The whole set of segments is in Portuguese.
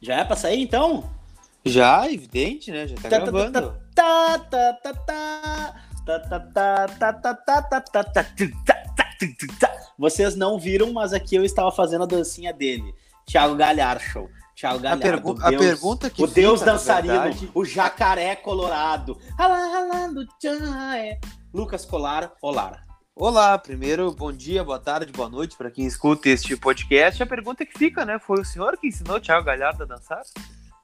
Já é pra sair então? Já, evidente, né? Já tá, gravando. Vocês não viram, mas aqui eu estava fazendo a dancinha dele. Thiago Galhardo. Show. Thiago Galhardo. A, pergu Deus, a pergunta que O fica, Deus dançarino, verdade... o jacaré colorado. Lucas Colar, Olara. Olá, primeiro, bom dia, boa tarde, boa noite para quem escuta este podcast. A pergunta que fica, né? Foi o senhor que ensinou o Thiago Galhardo a dançar?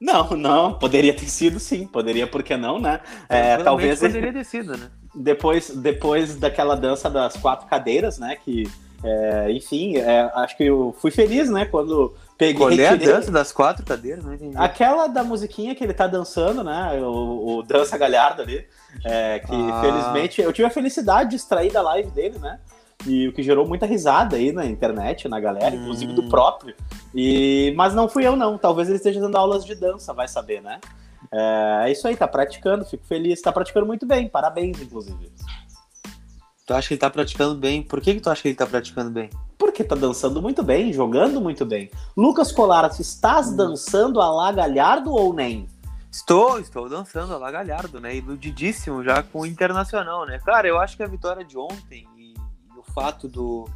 Não, não, poderia ter sido sim, poderia, por que não, né? É, talvez poderia ter sido, né? depois, depois daquela dança das quatro cadeiras, né? Que, é, enfim, é, acho que eu fui feliz, né? Quando peguei. Qual é a dança das quatro cadeiras? Não entendi. Aquela da musiquinha que ele tá dançando, né? O, o Dança Galhardo ali. é, que Ah. felizmente eu tive a felicidade de extrair da live dele, né? E o que gerou muita risada aí na internet, na galera, inclusive do Hum. próprio. E, mas não fui eu, não. Talvez ele esteja dando aulas de dança, vai saber, né? É, é isso aí, tá praticando, fico feliz. Tá praticando muito bem, parabéns, inclusive. Tu acha que ele tá praticando bem? Por que, que tu acha que ele tá praticando bem? Porque tá dançando muito bem, jogando muito bem. Lucas Colara, estás Hum. dançando a lá Galhardo ou nem? Estou, estou dançando a La Galhardo, né? Iludidíssimo já com o Internacional, né? Cara, eu acho que a vitória de ontem e, e o fato do,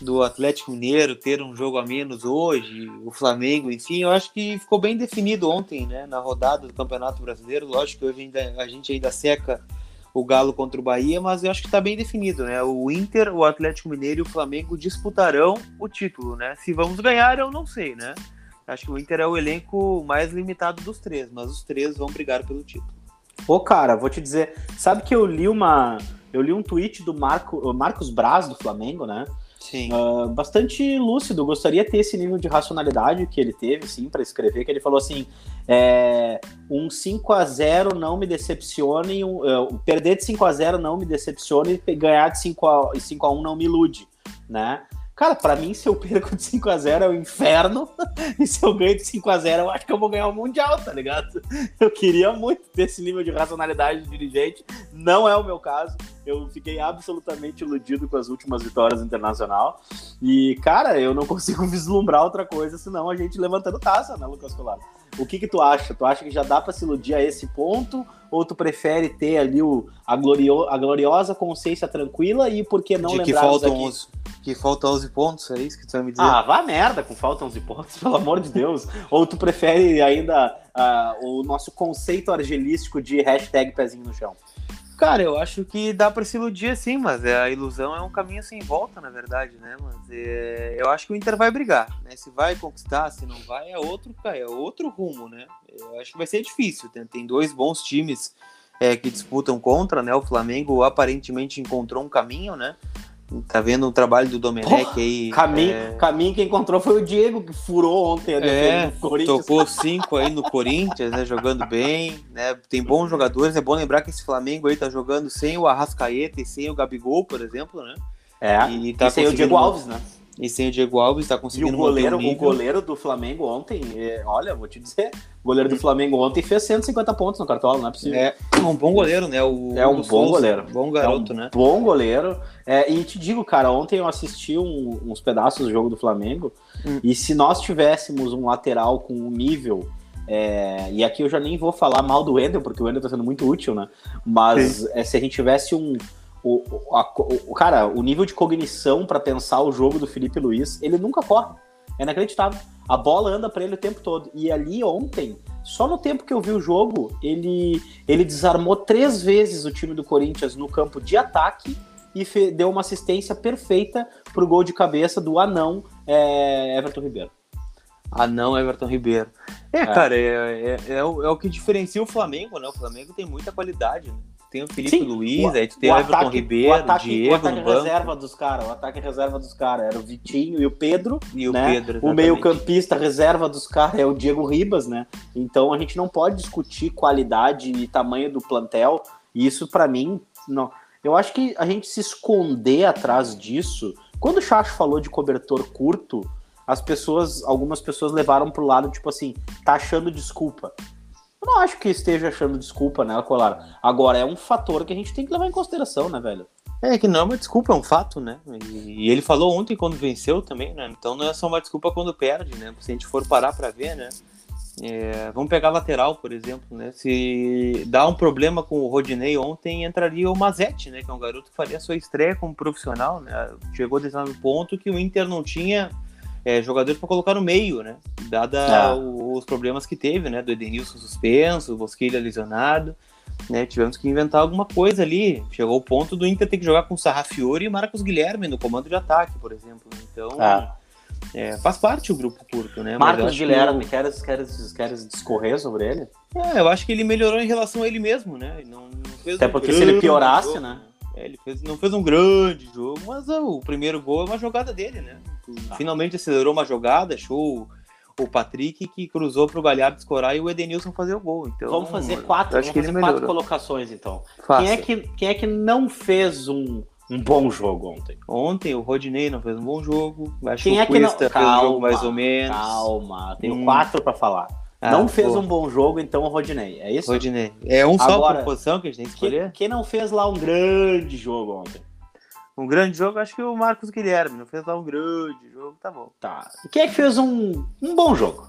do Atlético Mineiro ter um jogo a menos hoje, o Flamengo, enfim, eu acho que ficou bem definido ontem, né? Na rodada do Campeonato Brasileiro. Lógico que hoje ainda, a gente ainda seca o Galo contra o Bahia, mas eu acho que está bem definido, né? O Inter, o Atlético Mineiro e o Flamengo disputarão o título, né? Se vamos ganhar, eu não sei, né? Acho que o Inter é o elenco mais limitado dos três, mas os três vão brigar pelo título. Ô, cara, vou te dizer, sabe que eu li uma. Eu li um tweet do Marco, Marcos Braz do Flamengo, né? Sim. Ah, bastante lúcido. Gostaria de ter esse nível de racionalidade que ele teve, sim, para escrever. Que ele falou assim: é, um 5 a 0 não me decepcione, um, o perder de 5 a 0 não me decepcione ganhar de 5 a, 5 a 1 não me ilude, né? Cara, pra mim, se eu perco de 5 a 0 é o inferno. E se eu ganho de 5 a 0 eu acho que eu vou ganhar o Mundial, tá ligado? Eu queria muito ter esse nível de racionalidade de dirigente. Não é o meu caso. Eu fiquei absolutamente iludido com as últimas vitórias internacional. E, cara, eu não consigo vislumbrar outra coisa senão a gente levantando taça, né, Lucas Colar? O que que tu acha? Tu acha que já dá pra se iludir a esse ponto? Ou tu prefere ter ali o, a, glorio, a gloriosa consciência tranquila e por que não de que lembrarmos faltam, aqui? 11, que faltam 11 pontos, é isso que tu vai me dizer? Ah, vá merda com faltam 11 pontos, pelo amor de Deus. Ou tu prefere ainda ah, o nosso conceito argelístico de hashtag pezinho no chão? Cara, eu acho que dá pra se iludir assim, mas é, a ilusão é um caminho sem volta, na verdade, né? Mas é, eu acho que o Inter vai brigar, né? Se vai conquistar, se não vai, é outro, é outro rumo, né? Eu acho que vai ser difícil. Tem, tem dois bons times é, que disputam contra, né? O Flamengo aparentemente encontrou um caminho, né? Tá vendo o trabalho do Domenech aí. Caminho, é, caminho que encontrou foi o Diego, que furou ontem a defesa É, do Corinthians. tocou cinco aí no Corinthians, né? Jogando bem, né? Tem bons jogadores. É bom lembrar que esse Flamengo aí tá jogando sem o Arrascaeta e sem o Gabigol, por exemplo, né? É, E e, tá sem o Diego Alves, né? E sem o Diego Alves, tá E conseguindo o goleiro, manter o nível. goleiro do Flamengo ontem, é, olha, vou te dizer, o goleiro do Flamengo ontem fez 150 pontos no cartola, não é possível. É um bom goleiro, né? O É um bom Souza, goleiro. Bom garoto, é um né? Bom goleiro. É, e te digo, cara, ontem eu assisti um- uns pedaços do jogo do Flamengo. Hum. E se nós tivéssemos um lateral com um nível. é, e aqui eu já nem vou falar mal do Wendel, porque o Wendel tá sendo muito útil, né? Mas é, se a gente tivesse um. O, a- o- cara, o nível de cognição para pensar o jogo do Felipe Luiz, ele nunca corre. É inacreditável. A bola anda para ele o tempo todo. E ali ontem, só no tempo que eu vi o jogo, ele, ele desarmou três vezes o time do Corinthians no campo de ataque e fe- deu uma assistência perfeita pro gol de cabeça do anão é, Everton Ribeiro. Ah, não, Everton Ribeiro. É, É. cara, é, é, é o, é o que diferencia o Flamengo, né? O Flamengo tem muita qualidade, né? Tem o Felipe Sim, Luiz, o- aí tu tem o, Everton Ribeiro, o ataque, Diego o ataque reserva dos caras, o ataque reserva dos caras era o Vitinho e o Pedro, e o né? Pedro. o meio-campista reserva dos caras é o Diego Ribas, né? Então a gente não pode discutir qualidade e tamanho do plantel. E isso, pra mim, não. Eu acho que a gente se esconder atrás disso. Quando o Chacho falou de cobertor curto, as pessoas, algumas pessoas levaram pro lado, tipo assim, tá achando desculpa. Eu não acho que esteja achando desculpa, né, Colar? Agora, é um fator que a gente tem que levar em consideração, né, velho? É que não é uma desculpa, é um fato, né? E, ele falou ontem quando venceu também, né? Então não é só uma desculpa quando perde, né? Se a gente for parar pra ver, né? É, vamos pegar lateral, por exemplo, né? Se dá um problema com o Rodinei ontem, entraria o Mazete, né? Que é um garoto que faria sua estreia como profissional, né? Chegou a determinado ponto que o Inter não tinha é, jogadores para colocar no meio, né? Dada ah. os problemas que teve, né? Do Edenilson suspenso, o Bosquilha lesionado, né? Tivemos que inventar alguma coisa ali. Chegou o ponto do Inter ter que jogar com Sarrafiori e Marcos Guilherme no comando de ataque, por exemplo. Então, ah. é, faz parte o grupo curto, né? Marcos Guilherme, que queres, queres, queres discorrer sobre ele? É, eu acho que ele melhorou em relação a ele mesmo, né? Não, não Até um porque se ele piorasse, jogo, né? É, ele fez, não fez um grande jogo, mas o primeiro gol é uma jogada dele, né? Ah. Finalmente acelerou uma jogada, achou o Patrick que cruzou para o Galhardo escorar e o Edenilson fazer o gol. Então, vamos fazer quatro, vamos fazer quatro colocações então. Quem é, que, quem é que não fez um, um bom jogo ontem? Ontem o Rodinei não fez um bom jogo. Acho quem que o é que não... fez calma, um jogo mais ou menos. Calma, tenho hum. quatro para falar. Ah, não fez pô. um bom jogo, então o Rodinei. É isso? Rodinei. É um só por posição que a gente tem que escolher? Quem, quem não fez lá um grande jogo ontem? Um grande jogo, acho que o Marcos Guilherme não fez lá um grande jogo, tá bom. Tá. E quem é que fez um, um bom jogo?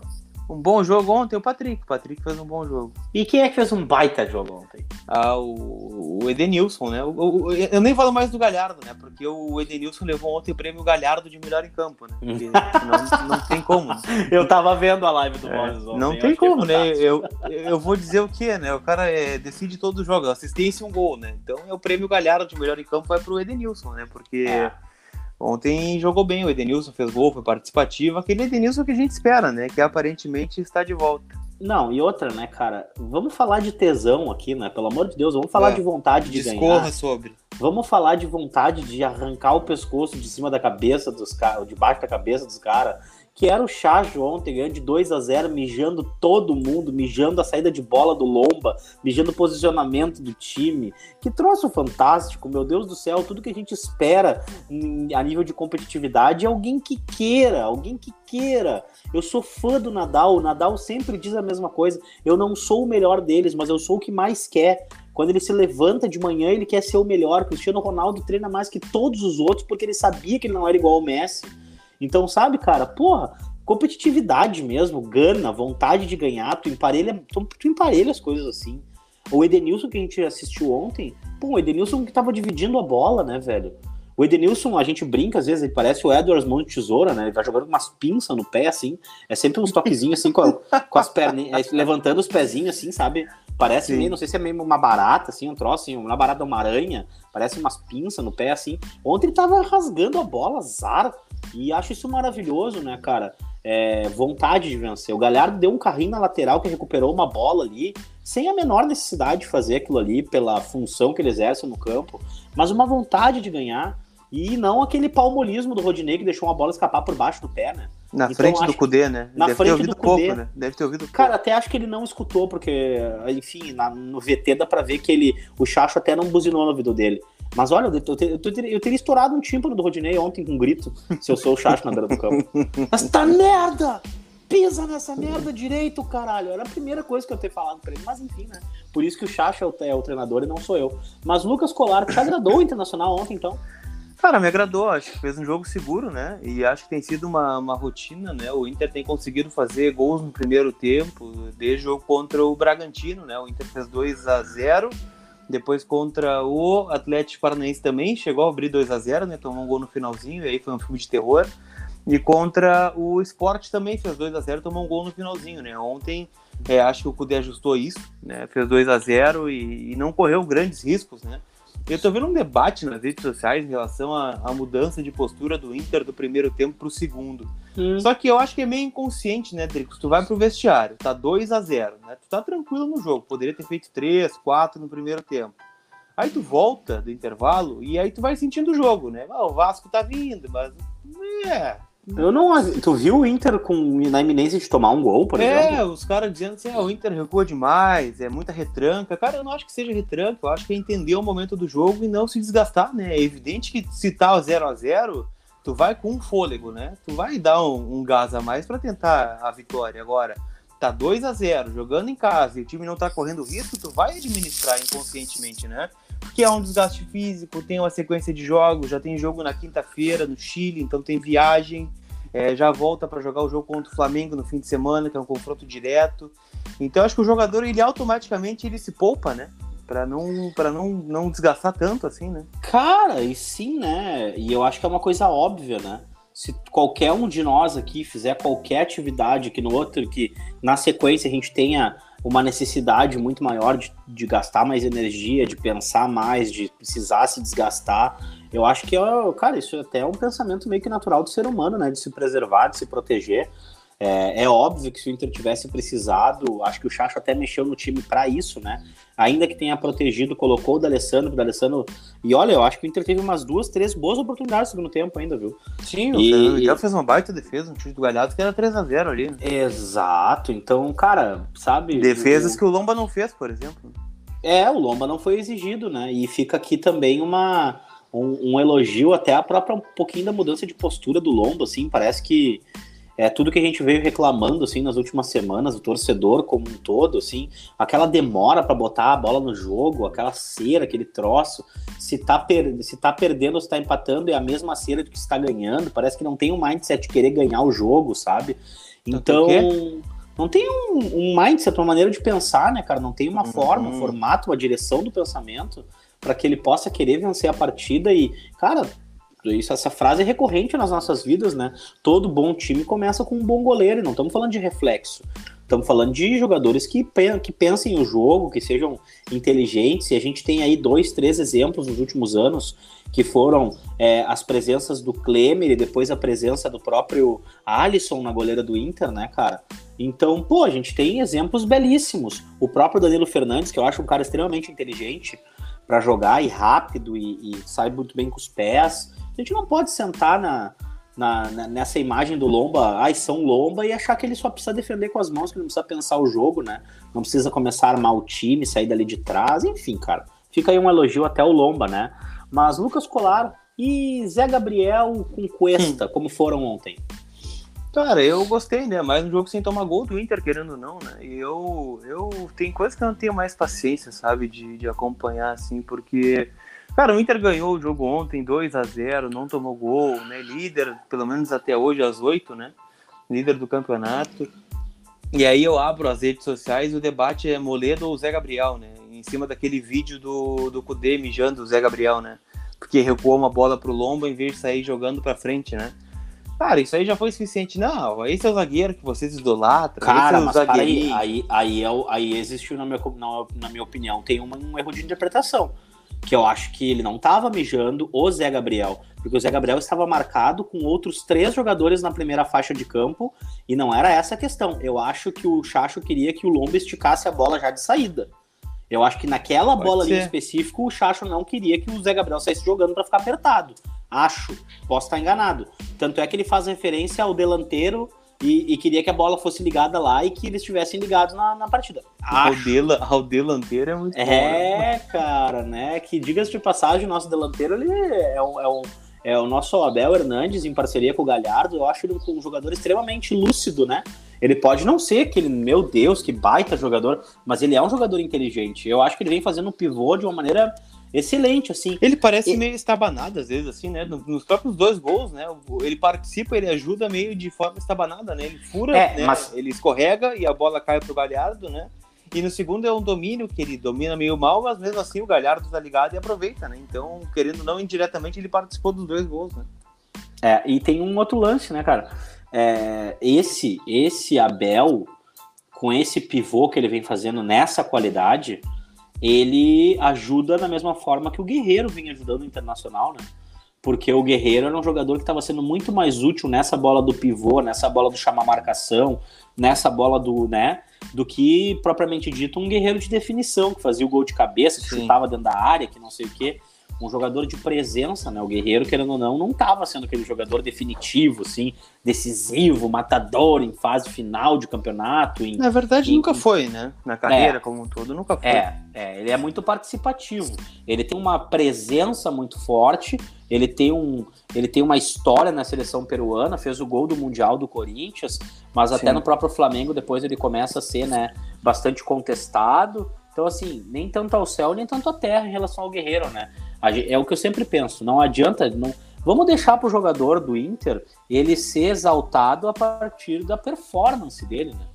Um bom jogo ontem, o Patrick. O Patrick fez um bom jogo. E quem é que fez um baita jogo ontem? Ah, o, o Edenilson, né? O, o, eu nem falo mais do Galhardo, né? Porque o Edenilson levou ontem o prêmio Galhardo de melhor em campo, né? Porque não, não tem como. Né? Eu tava vendo a live do é, ontem. Não tem como, né? Eu, eu vou dizer o quê, né? O cara é, decide todos os jogos, assistência e um gol, né? Então é o prêmio Galhardo de melhor em campo vai pro Edenilson, né? Porque. É Ontem jogou bem, o Edenilson fez gol, foi participativo, aquele Edenilson que a gente espera, né? Que aparentemente está de volta. Não, e outra, né, cara? Vamos falar de tesão aqui, né? Pelo amor de Deus, vamos falar é, de vontade de discorra ganhar. sobre. Vamos falar de vontade de arrancar o pescoço de cima da cabeça dos caras, debaixo da cabeça dos caras que era o Chacho ontem, ganhando de 2 a 0 mijando todo mundo, mijando a saída de bola do Lomba, mijando o posicionamento do time. Que troço fantástico, meu Deus do céu, tudo que a gente espera a nível de competitividade é alguém que queira, alguém que queira. Eu sou fã do Nadal, o Nadal sempre diz a mesma coisa. Eu não sou o melhor deles, mas eu sou o que mais quer. Quando ele se levanta de manhã, ele quer ser o melhor. Cristiano Ronaldo treina mais que todos os outros porque ele sabia que ele não era igual ao Messi. Então, sabe, cara, porra, competitividade mesmo, gana, vontade de ganhar, tu emparelha, tu, tu emparelha as coisas assim. O Edenilson que a gente assistiu ontem, pô, o Edenilson que tava dividindo a bola, né, velho? O Edenilson, a gente brinca, às vezes, ele parece o Edwards Mão de Tesoura, né? Ele vai jogando umas pinças no pé, assim. É sempre uns toquezinhos, assim, com, a, com as perninhas, é, levantando os pezinhos, assim, sabe? Parece Sim. meio, não sei se é meio uma barata, assim, um troço, assim, uma barata, uma aranha. Parece umas pinças no pé, assim. Ontem ele tava rasgando a bola, azar. E acho isso maravilhoso, né, cara? É, vontade de vencer. O Galhardo deu um carrinho na lateral que recuperou uma bola ali, sem a menor necessidade de fazer aquilo ali pela função que ele exerce no campo, mas uma vontade de ganhar. E não aquele palmolismo do Rodinei que deixou uma bola escapar por baixo do pé, né? Na então, frente do Cudê, né? Na Deve frente do Cudê. Pouco, né? Deve ter ouvido Cara, pouco. até acho que ele não escutou, porque, enfim, na, no VT dá pra ver que ele, o Chacho até não buzinou no ouvido dele. Mas olha, eu, eu, eu, eu, teria estourado um tímpano do Rodinei ontem com um grito, se eu sou o Chacho na beira do campo. Esta merda! Pisa nessa merda direito, caralho. Era a primeira coisa que eu ter falado pra ele. Mas enfim, né? Por isso que o Chacho é o, é o treinador e não sou eu. Mas Lucas Colar, te agradou o Internacional ontem, então? Cara, me agradou, acho que fez um jogo seguro, né? E acho que tem sido uma, uma rotina, né? O Inter tem conseguido fazer gols no primeiro tempo, desde o jogo contra o Bragantino, né? O Inter fez 2 a 0 depois contra o Atlético Paranaense também, chegou a abrir 2 a 0 né? Tomou um gol no finalzinho, e aí foi um filme de terror. E contra o Sport também fez 2 a 0 tomou um gol no finalzinho, né? Ontem é, acho que o Cudê ajustou isso, né? Fez 2 a 0 e, e não correu grandes riscos, né? Eu tô vendo um debate nas redes sociais em relação à, mudança de postura do Inter do primeiro tempo pro segundo. Hum. Só que eu acho que é meio inconsciente, né, Dricos? Tu vai pro vestiário, tá 2 a 0 né? Tu tá tranquilo no jogo, poderia ter feito 3, 4 no primeiro tempo. Aí tu volta do intervalo e aí tu vai sentindo o jogo, né? Ah, o Vasco tá vindo, mas. É, eu não. Tu viu o Inter com, na iminência de tomar um gol, por é, exemplo? É, os caras dizendo assim, ah, o Inter recua demais, é muita retranca. Cara, eu não acho que seja retranca, eu acho que é entender o momento do jogo e não se desgastar, né? É evidente que se tá 0 a 0 tu vai com um fôlego, né? Tu vai dar um, um gás a mais para tentar a vitória. Agora, tá 2 a 0 jogando em casa e o time não tá correndo risco, tu vai administrar inconscientemente, né? Porque é um desgaste físico, tem uma sequência de jogos, já tem jogo na quinta-feira no Chile, então tem viagem. é, já volta para jogar o jogo contra o Flamengo no fim de semana, que é um confronto direto. Então acho que o jogador ele automaticamente ele se poupa, né? Para não para não, não desgastar tanto assim, né? Cara, e sim, né? E eu acho que é uma coisa óbvia, né? Se qualquer um de nós aqui fizer qualquer atividade que no outro que na sequência a gente tenha uma necessidade muito maior de, de gastar mais energia, de pensar mais, de precisar se desgastar, eu acho que, cara, isso até é um pensamento meio que natural do ser humano, né? De se preservar, de se proteger. É, é, óbvio que se o Inter tivesse precisado, acho que o Chacho até mexeu no time para isso, né? Ainda que tenha protegido, colocou o D'Alessandro, o D'Alessandro... E olha, eu acho que o Inter teve umas duas, três boas oportunidades no segundo tempo ainda, viu? Sim, e... o Miguel fez uma baita defesa, um chute do Galhardo que era 3x0 ali. Né? Exato, então, cara, sabe... Defesas que o Lomba não fez, por exemplo. É, o Lomba não foi exigido, né? E fica aqui também uma... Um, um elogio até a própria um pouquinho da mudança de postura do Lomba, assim, parece que é tudo que a gente veio reclamando assim nas últimas semanas, o torcedor como um todo, assim, aquela demora para botar a bola no jogo, aquela cera, aquele troço, se tá, per se tá perdendo ou se tá empatando é a mesma cera do que está ganhando, parece que não tem um mindset de querer ganhar o jogo, sabe? Então, não tem um, um mindset, uma maneira de pensar, né, cara? Não tem uma uhum. forma, um formato, uma direção do pensamento para que ele possa querer vencer a partida e, cara, isso, essa frase é recorrente nas nossas vidas, né? Todo bom time começa com um bom goleiro, não estamos falando de reflexo. Estamos falando de jogadores que, que pensem o jogo, que sejam inteligentes, e a gente tem aí dois, três exemplos nos últimos anos, que foram é, as presenças do Klemer e depois a presença do próprio Alisson na goleira do Inter, né, cara? Então, pô, a gente tem exemplos belíssimos. O próprio Danilo Fernandes, que eu acho um cara extremamente inteligente para jogar e rápido e, e sai muito bem com os pés. A gente não pode sentar na, na, nessa imagem do Lomba, ai, são Lomba, e achar que ele só precisa defender com as mãos, que não precisa pensar o jogo, né? Não precisa começar a armar o time, sair dali de trás, enfim, cara. Fica aí um elogio até o Lomba, né? Mas Lucas Colar e Zé Gabriel com Cuesta, hum. como foram ontem? Cara, eu gostei, né? Mais um jogo sem tomar gol do Inter, querendo ou não, né? E eu, eu tem coisas que eu não tenho mais paciência, sabe, de, de acompanhar, assim, porque Cara, o Inter ganhou o jogo ontem 2 a 0 não tomou gol, né? Líder, pelo menos até hoje, às 8, né? Líder do campeonato. E aí eu abro as redes sociais e o debate é Moledo ou Zé Gabriel, né? Em cima daquele vídeo do, do Kudê mijando o Zé Gabriel, né? Porque recuou uma bola pro Lomba em vez de sair jogando pra frente, né? Cara, isso aí já foi suficiente. Não, esse é o zagueiro que vocês idolatram. Cara, é mas aí, aí, aí, é aí existiu, na minha, na, na minha opinião, tem um, um erro de interpretação que eu acho que ele não estava mijando o Zé Gabriel, porque o Zé Gabriel estava marcado com outros três jogadores na primeira faixa de campo e não era essa a questão. Eu acho que o Chacho queria que o Lomba esticasse a bola já de saída. Eu acho que naquela Pode bola ser. ali em específico, o Chacho não queria que o Zé Gabriel saísse jogando para ficar apertado. Acho, posso estar enganado. Tanto é que ele faz referência ao delanteiro e, e, queria que a bola fosse ligada lá e que eles estivessem ligados na, na partida. Acho. O, delanteiro é muito É, bom, né? cara, né? Que diga-se de passagem, o nosso delanteiro ele é, um, é, um, é o nosso Abel Hernandes em parceria com o Galhardo. Eu acho ele um, um jogador extremamente lúcido, né? Ele pode não ser aquele, meu Deus, que baita jogador, mas ele é um jogador inteligente. Eu acho que ele vem fazendo um pivô de uma maneira excelente, assim. Ele parece e... meio estabanado às vezes, assim, né? Nos próprios dois gols, né? Ele participa, ele ajuda meio de forma estabanada, né? Ele fura, é, né? mas... ele escorrega e a bola cai pro Galhardo, né? E no segundo é um domínio que ele domina meio mal, mas mesmo assim o Galhardo tá ligado e aproveita, né? Então, querendo não, indiretamente ele participou dos dois gols, né? É, e tem um outro lance, né, cara? É, esse, esse Abel, com esse pivô que ele vem fazendo nessa qualidade, ele ajuda da mesma forma que o Guerreiro vinha ajudando o Internacional, né? Porque o Guerreiro era um jogador que estava sendo muito mais útil nessa bola do pivô, nessa bola do chamar marcação, nessa bola do, né, do que propriamente dito um guerreiro de definição, que fazia o gol de cabeça, que estava dentro da área, que não sei o quê um jogador de presença, né? O Guerreiro, querendo ou não, não estava sendo aquele jogador definitivo, assim, decisivo, matador em fase final de campeonato. Em, Na verdade, em, nunca foi, né? Na carreira é, como um todo, nunca foi. É, é, ele é muito participativo. Ele tem uma presença muito forte, ele tem, um, ele tem uma história na seleção peruana, fez o gol do Mundial do Corinthians, mas Sim. até no próprio Flamengo depois ele começa a ser, né, bastante contestado. Então, assim, nem tanto ao céu, nem tanto à terra em relação ao Guerreiro, né? É o que eu sempre penso. Não adianta. Não, Vamos deixar para o jogador do Inter ele ser exaltado a partir da performance dele, né?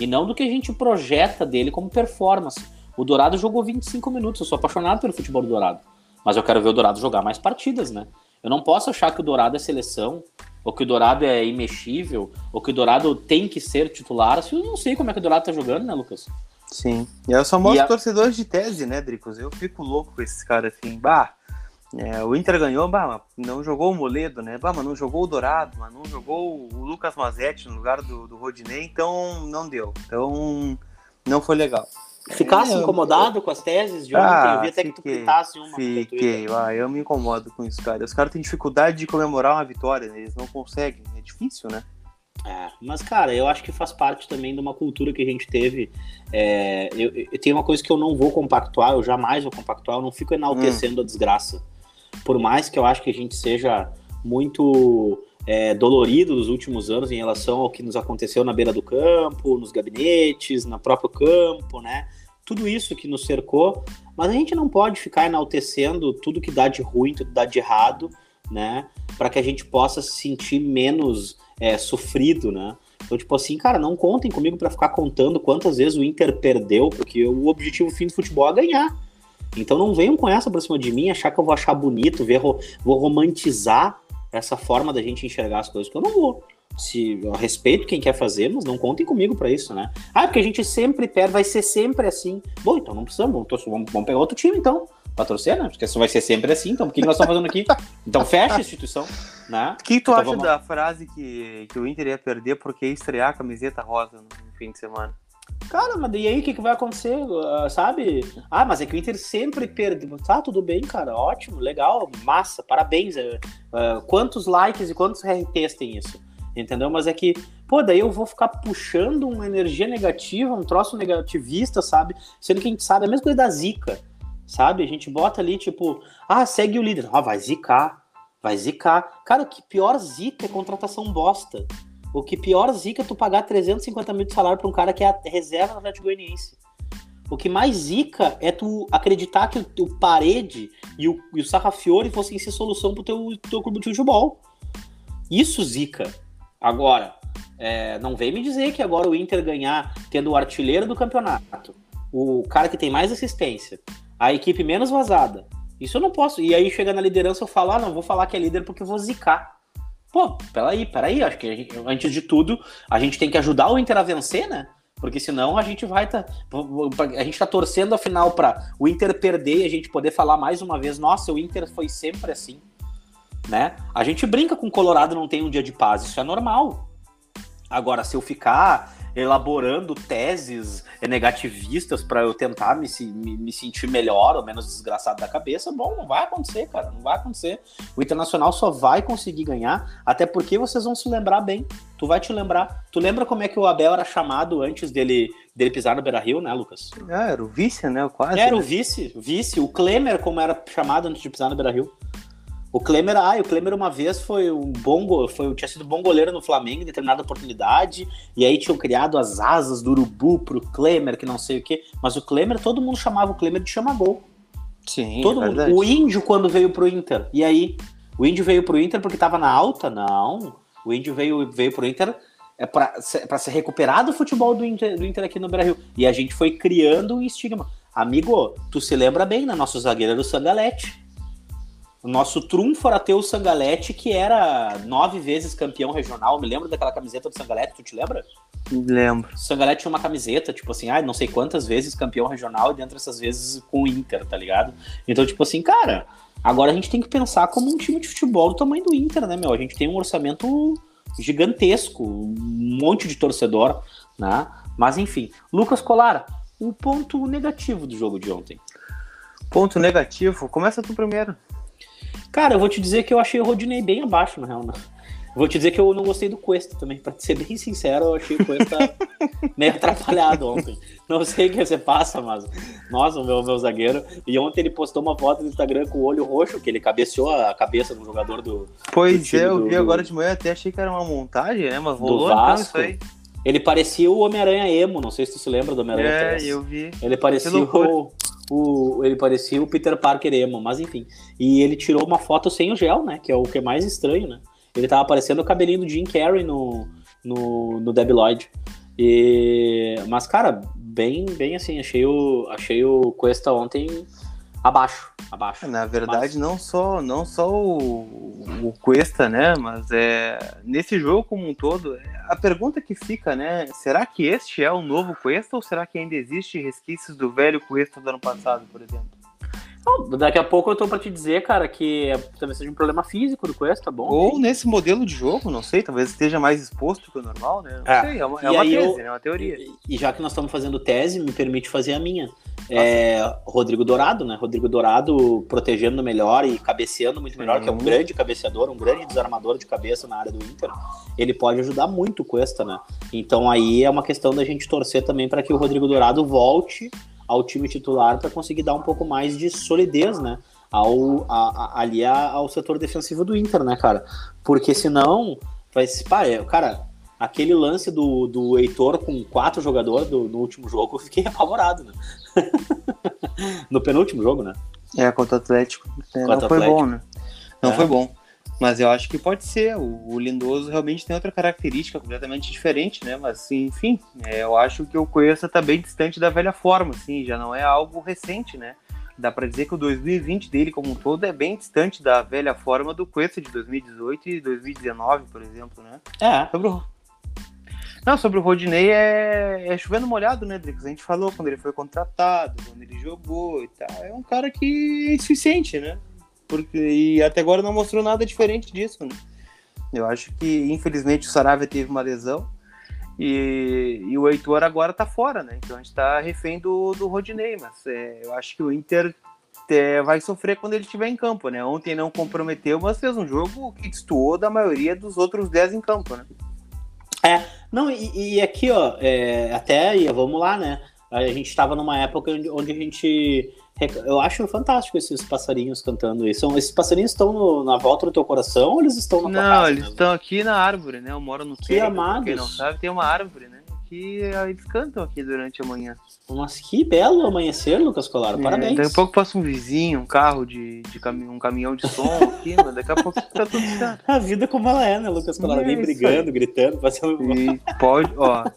E não do que a gente projeta dele como performance. O Dourado jogou 25 minutos, eu sou apaixonado pelo futebol do Dourado. Mas eu quero ver o Dourado jogar mais partidas, né? Eu não posso achar que o Dourado é seleção, ou que o Dourado é imexível, ou que o Dourado tem que ser titular, eu não sei como é que o Dourado tá jogando, né, Lucas? Sim. E eu só mostro a... torcedores de tese, né, Dricos? Eu fico louco com esses caras assim. Bah, é, o Inter ganhou, bah, não jogou o Moledo, né? Bah, mas não jogou o Dourado, mas não jogou o Lucas Mazetti no lugar do, do Rodinei, então não deu. Então não foi legal. Ficasse é, incomodado eu... com as teses de ontem? Ah, eu vi até fiquei, que tu pintasse uma. Fiquei, ah, eu me incomodo com isso, cara. Os caras têm dificuldade de comemorar uma vitória, né? eles não conseguem. É difícil, né? É, mas, cara, eu acho que faz parte também de uma cultura que a gente teve. É, eu, eu, tem uma coisa que eu não vou compactuar, eu jamais vou compactuar, eu não fico enaltecendo hum. a desgraça. Por mais que eu acho que a gente seja muito é, dolorido nos últimos anos em relação ao que nos aconteceu na beira do campo, nos gabinetes, no próprio campo, né? Tudo isso que nos cercou, mas a gente não pode ficar enaltecendo tudo que dá de ruim, tudo que dá de errado, né? Para que a gente possa se sentir menos é, sofrido, né? Então, tipo assim, cara, não contem comigo para ficar contando quantas vezes o Inter perdeu, porque o objetivo fim do futebol é ganhar. Então não venham com essa pra cima de mim, achar que eu vou achar bonito, ver, vou romantizar essa forma da gente enxergar as coisas, que eu não vou. Se eu respeito quem quer fazer, mas não contem comigo para isso, né? Ah, porque a gente sempre perde, vai ser sempre assim. Bom, então não precisamos, vamos, vamos pegar outro time então né? Porque isso vai ser sempre assim, então por que nós estamos fazendo aqui? Então fecha a instituição, né? O que tu então, acha vamos... da frase que, que o Inter ia perder porque ia estrear a camiseta rosa no fim de semana? Cara, mas e aí o que, que vai acontecer, uh, sabe? Ah, mas é que o Inter sempre perde. Tá, tudo bem, cara, ótimo, legal, massa, parabéns. Uh, quantos likes e quantos RTs tem isso? Entendeu? Mas é que, pô, daí eu vou ficar puxando uma energia negativa, um troço negativista, sabe? Sendo que a gente sabe, a mesma coisa da zica, sabe? A gente bota ali, tipo, ah, segue o líder. Ah, vai zicar, vai zicar. Cara, o que pior zica é contratação bosta. O que pior zica é tu pagar 350 mil de salário para um cara que é a reserva do Atlético Goianiense. O que mais zica é tu acreditar que o, o Parede e o, e o Sarrafiore fossem ser solução pro teu, teu clube de futebol. Isso zica. Agora, é, não vem me dizer que agora o Inter ganhar tendo o artilheiro do campeonato, o cara que tem mais assistência, a equipe menos vazada. Isso eu não posso. E aí chega na liderança eu falo, ah, não, vou falar que é líder porque eu vou zicar. Pô, peraí, peraí, acho que gente, antes de tudo, a gente tem que ajudar o Inter a vencer, né? Porque senão a gente vai tá, a gente tá torcendo afinal para o Inter perder e a gente poder falar mais uma vez, nossa, o Inter foi sempre assim, né? A gente brinca com o Colorado não tem um dia de paz, isso é normal. Agora, se eu ficar elaborando teses negativistas para eu tentar me, me, me, sentir melhor ou menos desgraçado da cabeça, bom, não vai acontecer, cara, não vai acontecer. O Internacional só vai conseguir ganhar, até porque vocês vão se lembrar bem. Tu vai te lembrar. Tu lembra como é que o Abel era chamado antes dele, dele pisar no Beira-Rio, né, Lucas? É, era o vice, né, quase. Era né? o vice, vice. O Klemer, como era chamado antes de pisar no Beira-Rio. O Klemer, ah, o Klemer uma vez foi um bom, foi, tinha sido bom goleiro no Flamengo em determinada oportunidade, e aí tinham criado as asas do urubu pro Klemer, que não sei o quê, mas o Klemer, todo mundo chamava o Klemer de chama-gol. Sim, todo é mundo. O Índio quando veio pro Inter, e aí? O Índio veio pro Inter porque tava na alta? Não. O Índio veio, veio pro Inter é para ser recuperado o futebol do Inter, do Inter aqui no Brasil. E a gente foi criando um estigma. Amigo, tu se lembra bem, né? Nosso zagueiro era o Sangalete. O nosso trunfo era ter o Sangalete, que era nove vezes campeão regional. Me lembro daquela camiseta do Sangalete, tu te lembra? Lembro. O Sangalete tinha uma camiseta, tipo assim, ah, não sei quantas vezes campeão regional e dentro dessas vezes com o Inter, tá ligado? Então, tipo assim, cara, agora a gente tem que pensar como um time de futebol do tamanho do Inter, né, meu? A gente tem um orçamento gigantesco, um monte de torcedor, né? Mas enfim, Lucas Colar, o um ponto negativo do jogo de ontem. Ponto negativo? Começa tu primeiro. Cara, eu vou te dizer que eu achei o Rodinei bem abaixo, na real. Né? Vou te dizer que eu não gostei do Cuesta também. Pra ser bem sincero, eu achei o Cuesta meio atrapalhado ontem. Não sei o que você passa, mas. Nossa, o meu, meu zagueiro. E ontem ele postou uma foto no Instagram com o olho roxo, que ele cabeceou a cabeça do jogador do. Pois do é, eu vi do, agora de manhã, até achei que era uma montagem, né? Mas rolou do Vasco. Então, isso aí. Ele parecia o Homem-Aranha emo, não sei se tu se lembra do Homem-Aranha É, eu vi. Ele parecia o, o, ele parecia o Peter Parker emo, mas enfim. E ele tirou uma foto sem o gel, né? Que é o que é mais estranho, né? Ele tava parecendo o cabelinho do Jim Carrey no, no, no Debi Lloyd. E, mas, cara, bem, bem assim, achei o, achei o Cuesta ontem abaixo, abaixo. Na verdade, mas... não só não só o, o Cuesta, né, mas é nesse jogo como um todo, a pergunta que fica, né, será que este é o novo Cuesta ou será que ainda existe resquícios do velho Cuesta do ano passado, por exemplo? Daqui a pouco eu tô pra te dizer, cara, que é, talvez seja um problema físico do Quest, tá bom? Ou nesse modelo de jogo, não sei, talvez esteja mais exposto que o normal, né? Não é. sei, é uma, é uma tese, eu, né? É uma teoria. E, e, já que nós estamos fazendo tese, me permite fazer a minha. É, Rodrigo Dourado, né? Rodrigo Dourado protegendo melhor e cabeceando muito melhor, que é um uhum. grande cabeceador, um grande desarmador de cabeça na área do Inter. Ele pode ajudar muito o Cuesta, né? Então aí é uma questão da gente torcer também para que o Rodrigo Dourado volte ao time titular para conseguir dar um pouco mais de solidez, né? Ao, a, a, ali ao setor defensivo do Inter, né, cara? Porque senão vai se. Pá, é, cara, aquele lance do, do Heitor com quatro jogadores do, no último jogo, eu fiquei apavorado, né? no penúltimo jogo, né? É, contra o Atlético. É, contra não foi Atlético. bom, né? Não é. foi bom. Mas eu acho que pode ser. O, o, Lindoso realmente tem outra característica completamente diferente, né? Mas, enfim, é, eu acho que o Cuesta tá bem distante da velha forma, assim, já não é algo recente, né? Dá para dizer que o 2020 dele como um todo é bem distante da velha forma do Cuesta de 2018 e 2019, por exemplo, né? É. Sobre o... Não, sobre o Rodinei é, é chovendo molhado, né, Drix? A gente falou quando ele foi contratado, quando ele jogou e tal. É um cara que é insuficiente, né? Porque, e até agora não mostrou nada diferente disso, né? Eu acho que, infelizmente, o Saravia teve uma lesão e, e o Heitor agora tá fora, né? Então a gente tá refém do, do Rodinei, mas é, eu acho que o Inter é, vai sofrer quando ele estiver em campo, né? Ontem não comprometeu, mas fez um jogo que destoou da maioria dos outros 10 em campo, né? É, não, e, e aqui, ó, é, até, vamos lá, né? A gente estava numa época onde a gente eu acho fantástico esses passarinhos cantando isso. Esses passarinhos estão na volta do teu coração ou eles estão na Não, casa, eles estão aqui na árvore, né? Eu moro no Que amados. Quem não sabe, tem uma árvore, né? Que eles cantam aqui durante a manhã. Mas que belo amanhecer, Lucas Colar. É, Parabéns. Daqui a pouco passa um vizinho, um carro de, de um caminhão de som aqui, mas daqui a pouco tá tudo certo. A vida como ela é, né, Lucas Colar? Alguém brigando, gritando, fazendo. E pode, ó.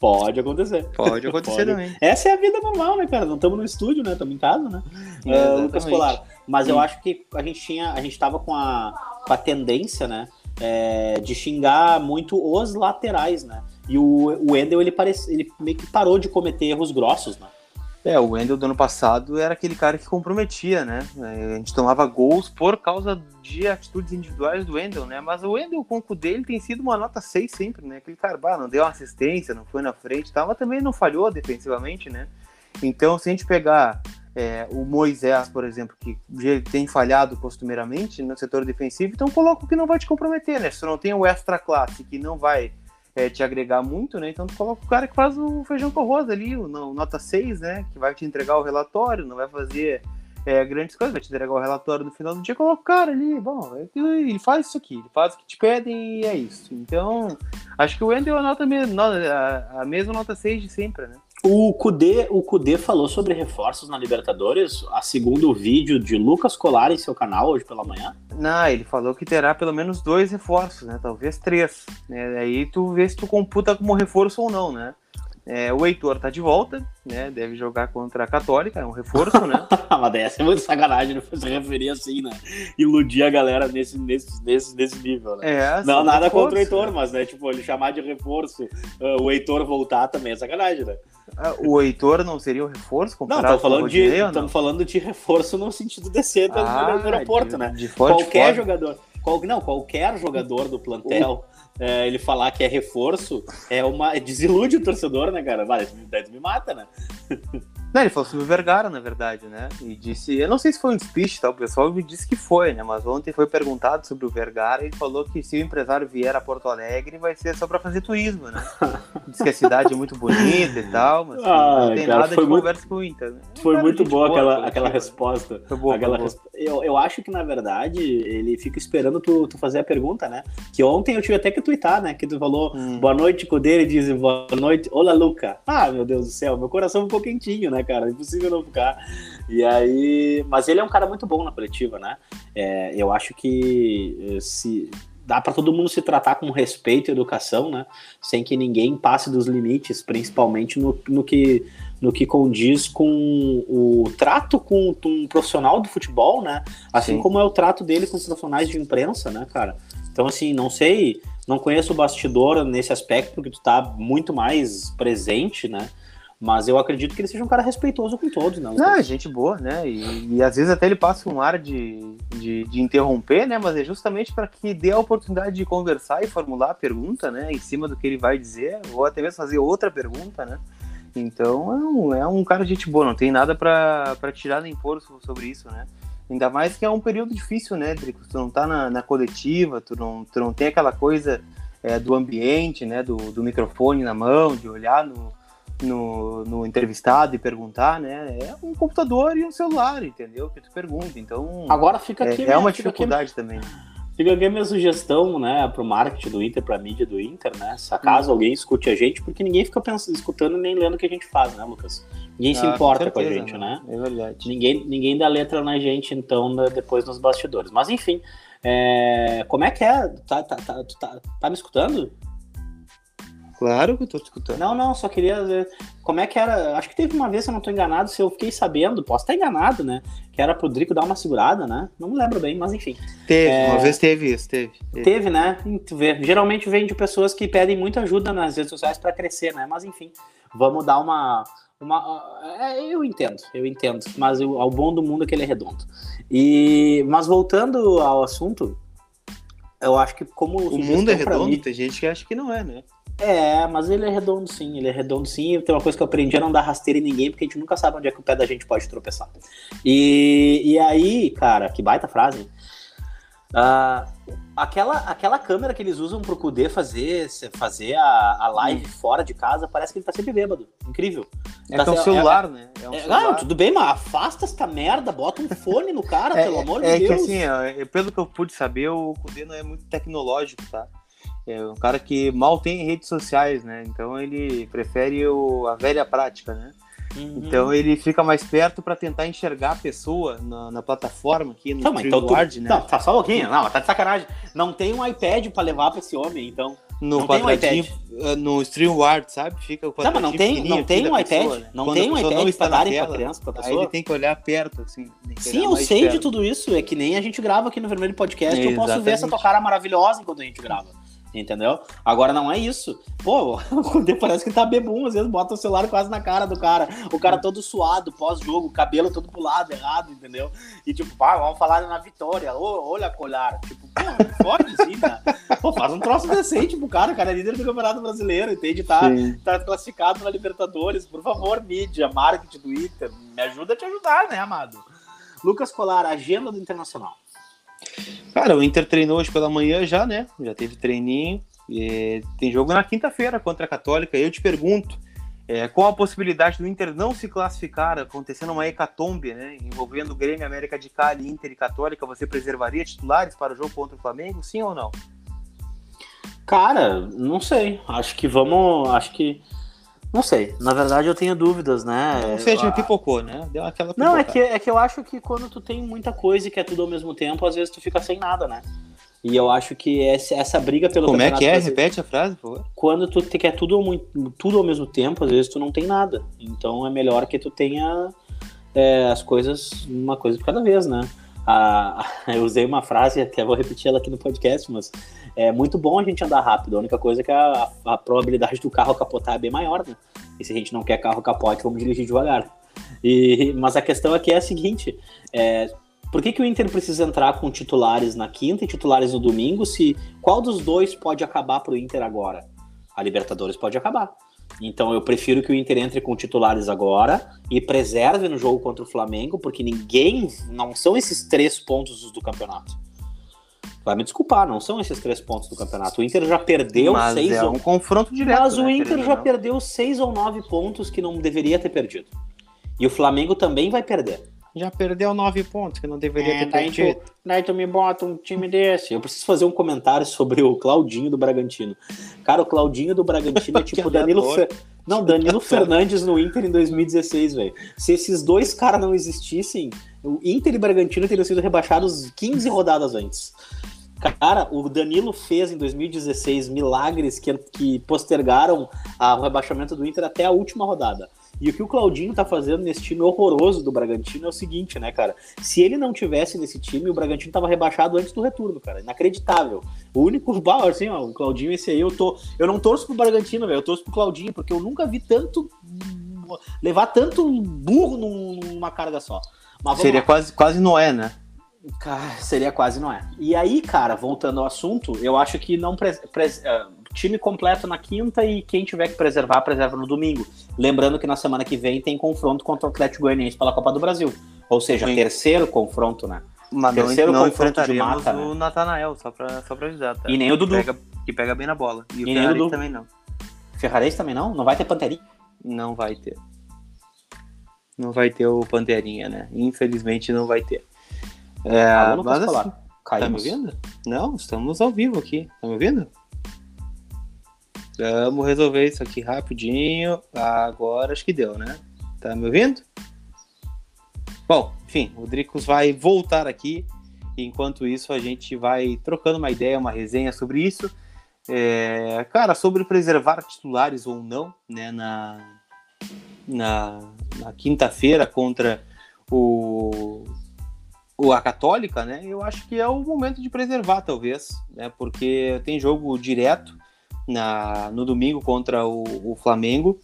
Pode acontecer. Pode acontecer pode. também. Essa é a vida normal, né, cara? Não estamos no estúdio, né? Estamos em casa, né? É, uh, Lucas Colar. Mas eu acho que a gente tinha, a gente tava com a, com a tendência, né? É, de xingar muito os laterais, né? E o, o Wendel, ele, parece, ele meio que parou de cometer erros grossos, né? É, o Wendel do ano passado era aquele cara que comprometia, né? É, a gente tomava gols por causa de atitudes individuais do Wendel, né? Mas o Wendel, com o dele, tem sido uma nota 6 sempre, né? Aquele cara, bah, não deu assistência, não foi na frente e tal, mas também não falhou defensivamente, né? Então, se a gente pegar é, o Moisés, por exemplo, que tem falhado costumeiramente no setor defensivo, então coloca o que não vai te comprometer, né? Se não tem o extra classe que não vai é, te agregar muito, né? Então tu coloca o cara que faz o feijão com arroz ali, o, nota 6, né? Que vai te entregar o relatório, não vai fazer é, grandes coisas, vai te entregar o relatório no final do dia, coloca o cara ali, bom, é ele faz isso aqui, ele faz o que te pedem e é isso. Então, acho que o Wendel anota a, a mesma nota 6 de sempre, né? O Kudê, o Kudê falou sobre reforços na Libertadores, a segundo vídeo de Lucas Colar em seu canal hoje pela manhã. Não, ele falou que terá pelo menos dois reforços, né? Talvez três. Né? Aí tu vê se tu computa como reforço ou não, né? É, o Heitor tá de volta, né? Deve jogar contra a Católica, é um reforço, né? Mas dessa é muito sacanagem não se referir assim, né? Iludir a galera nesse, nesse, nesse, nesse nível, né? É, assim, não, nada reforço, contra o Heitor, né? mas, né, tipo, ele chamar de reforço, uh, o Heitor voltar também é sacanagem, né? Ah, o Heitor não seria o reforço? Não, estamos falando, de, estamos falando de reforço no sentido de ser ah, do aeroporto, de, né? De fora, qualquer de jogador. Qual, não, qualquer jogador do plantel, é, ele falar que é reforço, é uma. Desilude o torcedor, né, cara? Vale, me mata, né? Não, ele falou sobre o Vergara, na verdade, né? E disse, eu não sei se foi um speech, tá? O pessoal me disse que foi, né? Mas ontem foi perguntado sobre o Vergara e ele falou que se o empresário vier a Porto Alegre vai ser só para fazer turismo, né? diz que a cidade é muito bonita e tal, mas ah, não tem cara, nada de muito, conversa com o Inter. Né? Foi cara, muito boa, boa aquela, aquela resposta. Foi boa, aquela foi boa. Eu, eu acho que, na verdade, ele fica esperando tu, tu fazer a pergunta, né? Que ontem eu tive até que twittar, né? Que tu falou, hum. boa noite, Cudê, e diz boa noite, olá, Luca. Ah, meu Deus do céu, meu coração ficou quentinho, né, cara? Impossível não ficar. E aí... Mas ele é um cara muito bom na coletiva, né? É, eu acho que eh, se dá para todo mundo se tratar com respeito e educação, né? Sem que ninguém passe dos limites, principalmente no, no, que, no que condiz com o trato com um profissional do futebol, né? Assim Sim. como é o trato dele com os profissionais de imprensa, né, cara? Então, assim, não sei, não conheço o bastidor nesse aspecto, porque tu tá muito mais presente, né? Mas eu acredito que ele seja um cara respeitoso com todos, né? Não, é gente boa, né? E, e, às vezes até ele passa um ar de, de, de interromper, né? Mas é justamente para que dê a oportunidade de conversar e formular a pergunta, né? Em cima do que ele vai dizer, ou até mesmo fazer outra pergunta, né? Então é um, é um cara de gente boa, não tem nada para tirar nem pôr sobre isso, né? Ainda mais que é um período difícil, né, Drico? Tu não tá na, na coletiva, tu não, tu não tem aquela coisa é, do ambiente, né? Do, do microfone na mão, de olhar no no, no entrevistado e perguntar, né? É um computador e um celular, entendeu? Que tu pergunta. Então. Agora fica aqui. É, é uma dificuldade aqui, também. Fica aqui a minha sugestão, né, pro marketing do Inter, pra mídia do Inter, né? Se acaso hum. alguém escute a gente, porque ninguém fica pensando, escutando nem lendo o que a gente faz, né, Lucas? Ninguém ah, se importa com, certeza, com a gente, né? É verdade. Ninguém, ninguém dá letra na gente, então, depois nos bastidores. Mas enfim, é... como é que é? Tá, tá, tá, tá, tá me escutando? Claro que eu tô te escutando. Não, não, só queria ver como é que era. Acho que teve uma vez, se eu não tô enganado, se eu fiquei sabendo, posso estar enganado, né? Que era pro Drico dar uma segurada, né? Não me lembro bem, mas enfim. Teve, é... uma vez teve isso, teve. Teve, teve né? Geralmente vem de pessoas que pedem muita ajuda nas redes sociais para crescer, né? Mas enfim, vamos dar uma. uma é, eu entendo, eu entendo. Mas o, ao bom do mundo é que ele é redondo. E, mas voltando ao assunto, eu acho que como. O mundo é redondo, mim, tem gente que acha que não é, né? É, mas ele é redondo sim, ele é redondo sim. Tem uma coisa que eu aprendi a não dar rasteira em ninguém, porque a gente nunca sabe onde é que o pé da gente pode tropeçar. E, e aí, cara, que baita frase. Uh, aquela, aquela câmera que eles usam pro Kudê fazer, fazer a, a live hum. fora de casa, parece que ele tá sempre bêbado. Incrível. É tá, que é um celular, é, né? É um é, celular. Não, tudo bem, mas afasta essa merda, bota um fone no cara, é, pelo amor de Deus. É que assim, ó, pelo que eu pude saber, o Kudê não é muito tecnológico, tá? É um cara que mal tem redes sociais, né? Então ele prefere o, a velha prática, né? Uhum. Então ele fica mais perto para tentar enxergar a pessoa na, na plataforma aqui no tá, então tu, né? Não, tá só um pouquinho. Não, tá de sacanagem. Não tem um iPad para levar para esse homem, então. No quadradinho, um eh, no StreamWard, sabe? Fica o quadradinho Não, mas não tem, não tem um iPad. Pessoa, né? Não Quando tem um iPad não para darem pra criança, pra pessoa. Aí ele tem que olhar perto, assim. Sim, eu sei perto. de tudo isso. É que nem a gente grava aqui no Vermelho Podcast. É, eu posso ver essa tua cara maravilhosa enquanto a gente grava. Entendeu? Agora não é isso. Pô, parece que tá bebum, às vezes bota o celular quase na cara do cara. O cara todo suado, pós-jogo, cabelo todo pro lado, errado, entendeu? E tipo, pá, vamos falar na vitória. Ô, olha colar. Tipo, pô, pode sim, né? Pô, faz um troço decente pro cara, o cara é líder do Campeonato Brasileiro, entende? Tá, tá classificado na Libertadores. Por favor, mídia, marketing do Inter, me ajuda a te ajudar, né, amado? Lucas Colar, agenda do Internacional. Cara, o Inter treinou hoje pela manhã já, né? Já teve treininho. tem jogo na quinta-feira contra a Católica. Eu te pergunto, é, qual a possibilidade do Inter não se classificar, acontecendo uma hecatombe, né? Envolvendo Grêmio, América de Cali, Inter e Católica, você preservaria titulares para o jogo contra o Flamengo, sim ou não? Cara, não sei. Acho que vamos. Acho que não sei. Na verdade, eu tenho dúvidas, né? Ou seja, ah, pipocou, né? Deu aquela Não, é que, é que eu acho que quando tu tem muita coisa e quer tudo ao mesmo tempo, às vezes tu fica sem nada, né? E eu acho que essa, essa briga pelo Como é que é? Repete a frase, por favor. Quando tu quer tudo, tudo ao mesmo tempo, às vezes tu não tem nada. Então é melhor que tu tenha é, as coisas, uma coisa de cada vez, né? Ah, eu usei uma frase, até vou repetir ela aqui no podcast, mas é muito bom a gente andar rápido. A única coisa é que a, a probabilidade do carro capotar é bem maior, né? E se a gente não quer carro capote, vamos dirigir devagar. E, mas a questão aqui é a seguinte: é, por que, que o Inter precisa entrar com titulares na quinta e titulares no domingo? Se qual dos dois pode acabar para o Inter agora? A Libertadores pode acabar. Então eu prefiro que o Inter entre com titulares agora e preserve no jogo contra o Flamengo, porque ninguém. Não são esses três pontos do campeonato. Vai me desculpar, não são esses três pontos do campeonato. O Inter já perdeu Mas seis. é ou... um confronto direto. Mas o né, Inter querendo já ou não. perdeu seis ou nove pontos que não deveria ter perdido. E o Flamengo também vai perder. Já perdeu nove pontos que não deveria É, ter daí, perdido. tu, daí tu me bota um time desse. Eu preciso fazer um comentário sobre o Claudinho do Bragantino. Cara, o Claudinho do Bragantino é tipo Danilo. Fer... Não, Danilo Fernandes no Inter em 2016, velho. Se esses dois caras não existissem, o Inter e Bragantino teriam sido rebaixados 15 rodadas antes. Cara, o Danilo fez em 2016 milagres que, que postergaram a- o rebaixamento do Inter até a última rodada. E o que o Claudinho tá fazendo nesse time horroroso do Bragantino é o seguinte, né, cara? Se ele não tivesse nesse time, o Bragantino tava rebaixado antes do retorno, cara. Inacreditável. O único bah, assim, ó, o Claudinho, esse aí, eu tô. Eu não torço pro Bragantino, velho. Eu torço pro Claudinho, porque eu nunca vi tanto. levar tanto burro num- numa carga só. Seria lá. quase, quase Noé, né? Cara, seria quase não é. E aí, cara, voltando ao assunto, eu acho que não pres- pres- eh, time completo na quinta e quem tiver que preservar, preserva no domingo. Lembrando que na semana que vem tem confronto contra o Atlético Goianiense pela Copa do Brasil. Ou seja, Sim. terceiro confronto, né? Mas não, Terceiro não confronto de mata, o Natanael, só pra, só pra avisar, tá? E nem o Dudu. Que pega, que pega bem na bola. E, E o Ferrari também não. Ferrarese também não? Não vai ter Panterinha? Não vai ter. Não vai ter o Panterinha, né? Infelizmente não vai ter. É, Alô, Lucas mas Colar. assim, tá me ouvindo? Não, estamos ao vivo aqui. Tá me ouvindo? Vamos resolver isso aqui rapidinho. Agora acho que deu, né? Tá me ouvindo? Bom, enfim, o Dricos vai voltar aqui. Enquanto isso, a gente vai trocando uma ideia, uma resenha sobre isso. É, cara, sobre preservar titulares ou não, né? Na, na, na quinta-feira contra o, o a Católica, né? Eu acho que é o momento de preservar, talvez, né? Porque tem jogo direto na, no domingo contra o, o Flamengo.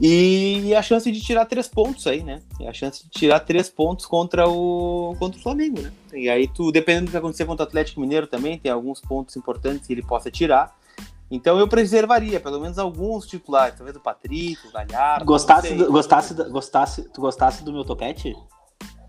E a chance de tirar três pontos aí, né? E a chance de tirar três pontos contra o, contra o Flamengo, né? E aí, tu, dependendo do que acontecer contra o Atlético Mineiro também, tem alguns pontos importantes que ele possa tirar. Então eu preservaria, pelo menos alguns titulares, talvez o Patrick, o Galhardo. Gostasse, do, gostasse, gostasse, tu gostasse do meu topete?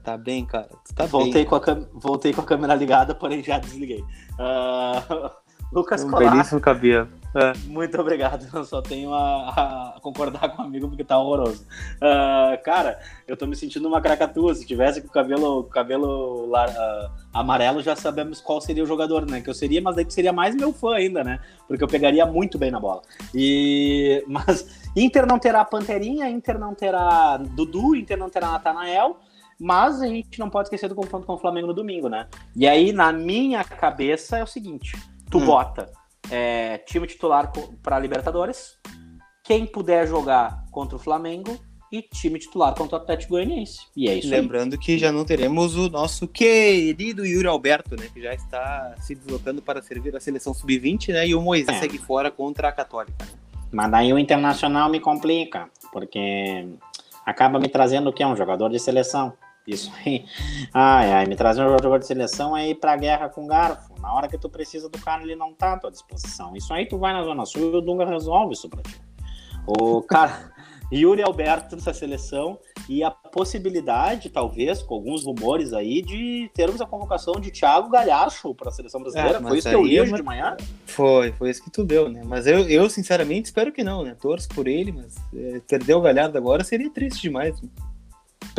Tá bem, cara. Tá Voltei bem. com, a voltei com a câmera ligada, porém já desliguei. Ah, Lucas Um Colar. belíssimo cabelo. É. Muito obrigado. Eu só tenho a, a concordar com o amigo porque tá horroroso. Ah, cara, eu tô me sentindo uma cracatua. Se tivesse com o cabelo, cabelo ah, amarelo, já sabemos qual seria o jogador, né? Que eu seria, mas daí tu seria mais meu fã ainda, né? Porque eu pegaria muito bem na bola. E mas Inter não terá Panterinha, Inter não terá Dudu, Inter não terá Natanael. Mas a gente não pode esquecer do confronto com o Flamengo no domingo, né? E aí, na minha cabeça, é o seguinte: tu Hum. bota é, time titular para Libertadores, quem puder jogar contra o Flamengo e time titular contra o Atlético Goianiense. E é isso aí. Lembrando que já não teremos o nosso querido Yuri Alberto, né? Que já está se deslocando para servir a seleção sub-20, né? E o Moisés É. segue fora contra a Católica. Mas daí o Internacional me complica, porque acaba me trazendo o quê? Um jogador de seleção. Isso aí. Ai, ai, me trazer um jogador de seleção é ir pra guerra com garfo. Na hora que tu precisa do cara, ele não tá à tua disposição. Isso aí tu vai na Zona Sul e o Dunga resolve isso pra ti. O cara, Yuri Alberto nessa seleção e a possibilidade, talvez, com alguns rumores aí, de termos a convocação de Thiago Galhardo para a seleção brasileira. É, Foi isso que eu li é hoje de manhã. Foi, foi isso que tu deu, né? Mas eu, eu sinceramente, espero que não, né? Torço por ele, mas é, perder o Galhardo agora seria triste demais. né?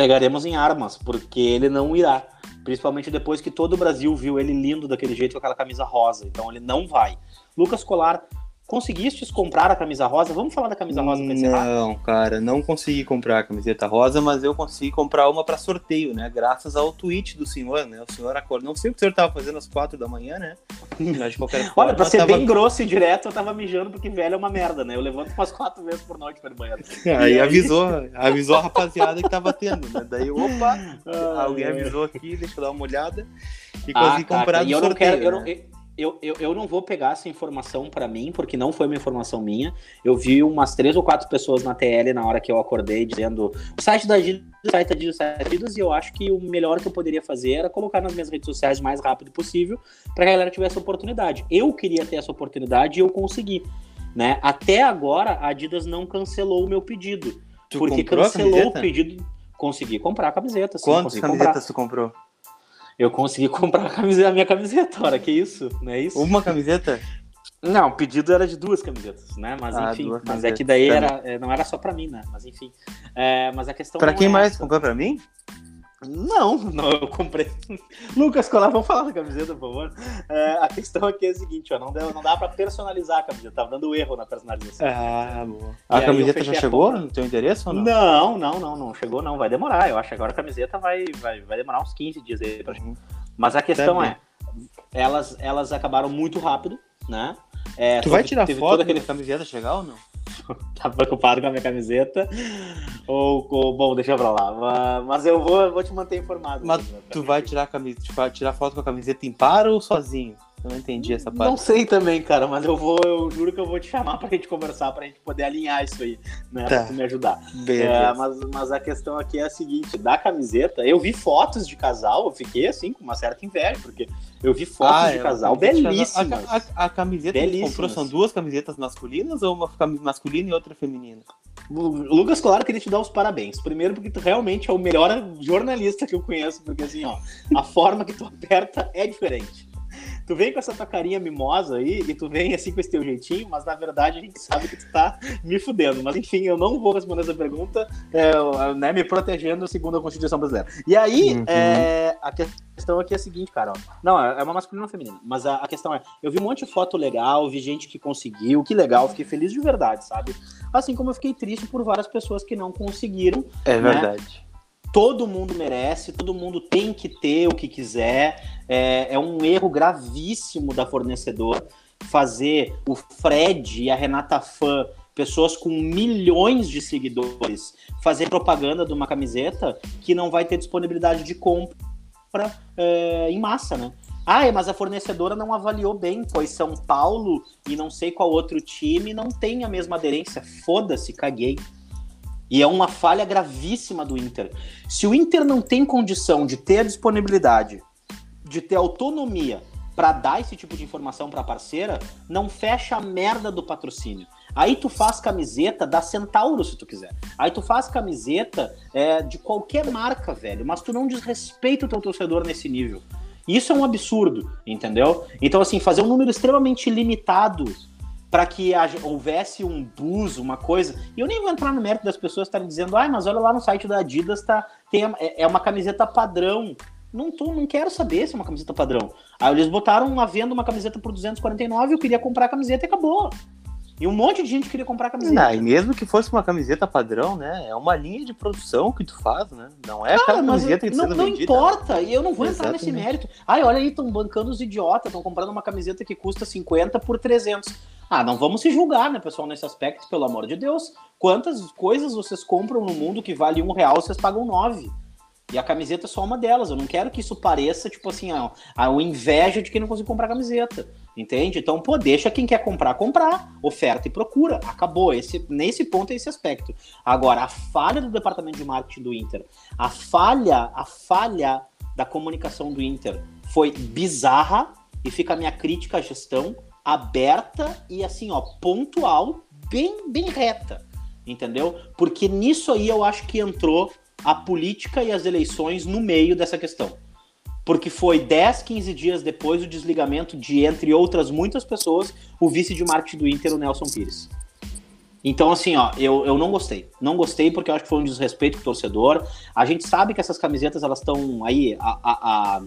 pegaremos em armas, porque ele não irá. Principalmente depois que todo o Brasil viu ele lindo daquele jeito com aquela camisa rosa. Então ele não vai. Lucas Colar, conseguistes comprar a camisa rosa? Vamos falar da camisa rosa pra encerrar? Não, cara, não consegui comprar a camiseta rosa, mas eu consegui comprar uma para sorteio, né? Graças ao tweet do senhor, né? O senhor acordou. Não sei o que o senhor tava fazendo às quatro da manhã, né? Mas de qualquer forma. Olha, pra ser tava- bem grosso e direto, eu tava mijando porque velho é uma merda, né? Eu levanto umas quatro vezes por noite para banheiro. Aí aí? avisou, avisou a rapaziada que tava tendo, né? Daí, opa, Ah, alguém é. avisou aqui, deixa eu dar uma olhada. E Ah, consegui cara, comprar e do eu não sorteio. quero, eu, não, né? Eu, eu, eu não vou pegar essa informação pra mim, porque não foi uma informação minha. Eu vi umas três ou quatro pessoas na TL na hora que eu acordei dizendo o site da Adidas, o site da Adidas, o site da Adidas, e eu acho que o melhor que eu poderia fazer era colocar nas minhas redes sociais o mais rápido possível pra que a galera tivesse oportunidade. Eu queria ter essa oportunidade e eu consegui. Né? Até agora, a Adidas não cancelou o meu pedido. Tu porque cancelou o pedido. Consegui comprar a camiseta. Sim, Quantas consegui comprar. camisetas tu comprou? Eu consegui comprar a, camiseta, a minha camiseta, ora, que isso? Não é isso? Uma camiseta? Não, o pedido era de duas camisetas, né? Mas Ah, enfim, mas é que daí tá era, é, não era só pra mim, né? Mas enfim. É, mas a questão Pra não quem é mais? essa. Comprou pra mim? Não, não, eu comprei. Lucas Colar, vamos falar da camiseta, por favor. É, a questão aqui é a seguinte, ó, não, deu, não dá pra personalizar a camiseta, tava dando erro na personalização. Ah, boa. E A camiseta já chegou no teu endereço ou não? Não, não, não, não chegou não, vai demorar. Eu acho que agora a camiseta vai, vai, vai demorar uns 15 dias aí pra Uhum. Mas a questão Tá é, elas, elas acabaram muito rápido, né? É, Tu vai teve- tirar teve foto todo daquele aquele camiseta chegar ou não? tá preocupado com a minha camiseta. Ou, ou- bom, deixa pra lá. Mas, eu vou, vou te manter informado. Mas né, Tu vai tirar, a camisa, vai tirar foto com a camiseta em par ou sozinho? Eu não entendi essa Não parte. sei também, cara, mas eu vou, eu juro que eu vou te chamar pra gente conversar, pra gente poder alinhar isso aí, né? Tá. Pra tu me ajudar. É, mas, mas a questão aqui é a seguinte, da camiseta, eu vi fotos de casal, eu fiquei assim, com uma certa inveja, porque eu vi fotos Ah, de é, casal belíssimas. A, a- a camiseta que tu comprou Belíssimas. são duas camisetas masculinas ou uma masculina e outra feminina? O Lucas Colar queria te dar os parabéns. Primeiro porque tu realmente é o melhor jornalista que eu conheço, porque assim, ó, a forma que tu aperta é diferente. Tu vem com essa tua carinha mimosa aí e tu vem assim com esse teu jeitinho, mas na verdade a gente sabe que tu tá me fudendo. Mas enfim, eu não vou responder essa pergunta, é, né, me protegendo segundo a Constituição Brasileira. E aí, Uhum. é, a questão aqui é a seguinte, cara. ó. Não, é uma masculina ou feminina. Mas a, a questão é, eu vi um monte de foto legal, vi gente que conseguiu, que legal, fiquei feliz de verdade, sabe? Assim como eu fiquei triste por várias pessoas que não conseguiram. É Né? verdade. Todo mundo merece, todo mundo tem que ter o que quiser. É, é um erro gravíssimo da fornecedora fazer o Fred e a Renata Fã, pessoas com milhões de seguidores, fazer propaganda de uma camiseta que não vai ter disponibilidade de compra é, em massa, né? Ah, mas a fornecedora não avaliou bem, pois São Paulo e não sei qual outro time não tem a mesma aderência. Foda-se, caguei. E é uma falha gravíssima do Inter. Se o Inter não tem condição de ter a disponibilidade, de ter autonomia para dar esse tipo de informação para a parceira, não fecha a merda do patrocínio. Aí tu faz camiseta da Centauro, se tu quiser. Aí tu faz camiseta é, de qualquer marca, velho. Mas tu não desrespeita o teu torcedor nesse nível. Isso é um absurdo, entendeu? Então, assim, fazer um número extremamente limitado para que haja- houvesse um bus, uma coisa. E eu nem vou entrar no mérito das pessoas estarem dizendo, ai, mas olha lá no site da Adidas, tá, tem, é é uma camiseta padrão. Não, tô, não quero saber se é uma camiseta padrão. Aí eles botaram à venda uma camiseta por 249, eu queria comprar a camiseta e acabou. E um monte de gente queria comprar a camiseta. Não, e mesmo que fosse uma camiseta padrão, né? É uma linha de produção que tu faz, né? Não é Cara, mas camiseta que tá não, não vendida. importa, e eu não vou entrar nesse Exatamente. mérito. Ai, olha aí, estão bancando os idiotas, estão comprando uma camiseta que custa 50 por 300. Ah, não vamos se julgar, né, pessoal, nesse aspecto, pelo amor de Deus. Quantas coisas vocês compram no mundo que vale um real, vocês pagam nove? E a camiseta é só uma delas. Eu não quero que isso pareça, tipo assim, a, a inveja de quem não conseguiu comprar camiseta. Entende? Então, pô, deixa quem quer comprar, comprar. Oferta e procura. Acabou. Esse, nesse ponto é esse aspecto. Agora, a falha do departamento de marketing do Inter, a falha, a falha da comunicação do Inter foi bizarra e fica a minha crítica à gestão aberta e assim, ó, pontual, bem, bem reta. Entendeu? Porque nisso aí eu acho que entrou a política e as eleições no meio dessa questão. Porque foi 10, 15 dias depois do desligamento de, entre outras muitas pessoas, o vice de marketing do Inter, o Nelson Pires. Então, assim, ó, eu, eu não gostei. Não gostei porque eu acho que foi um desrespeito com o torcedor. A gente sabe que essas camisetas, elas estão aí, a, a- a-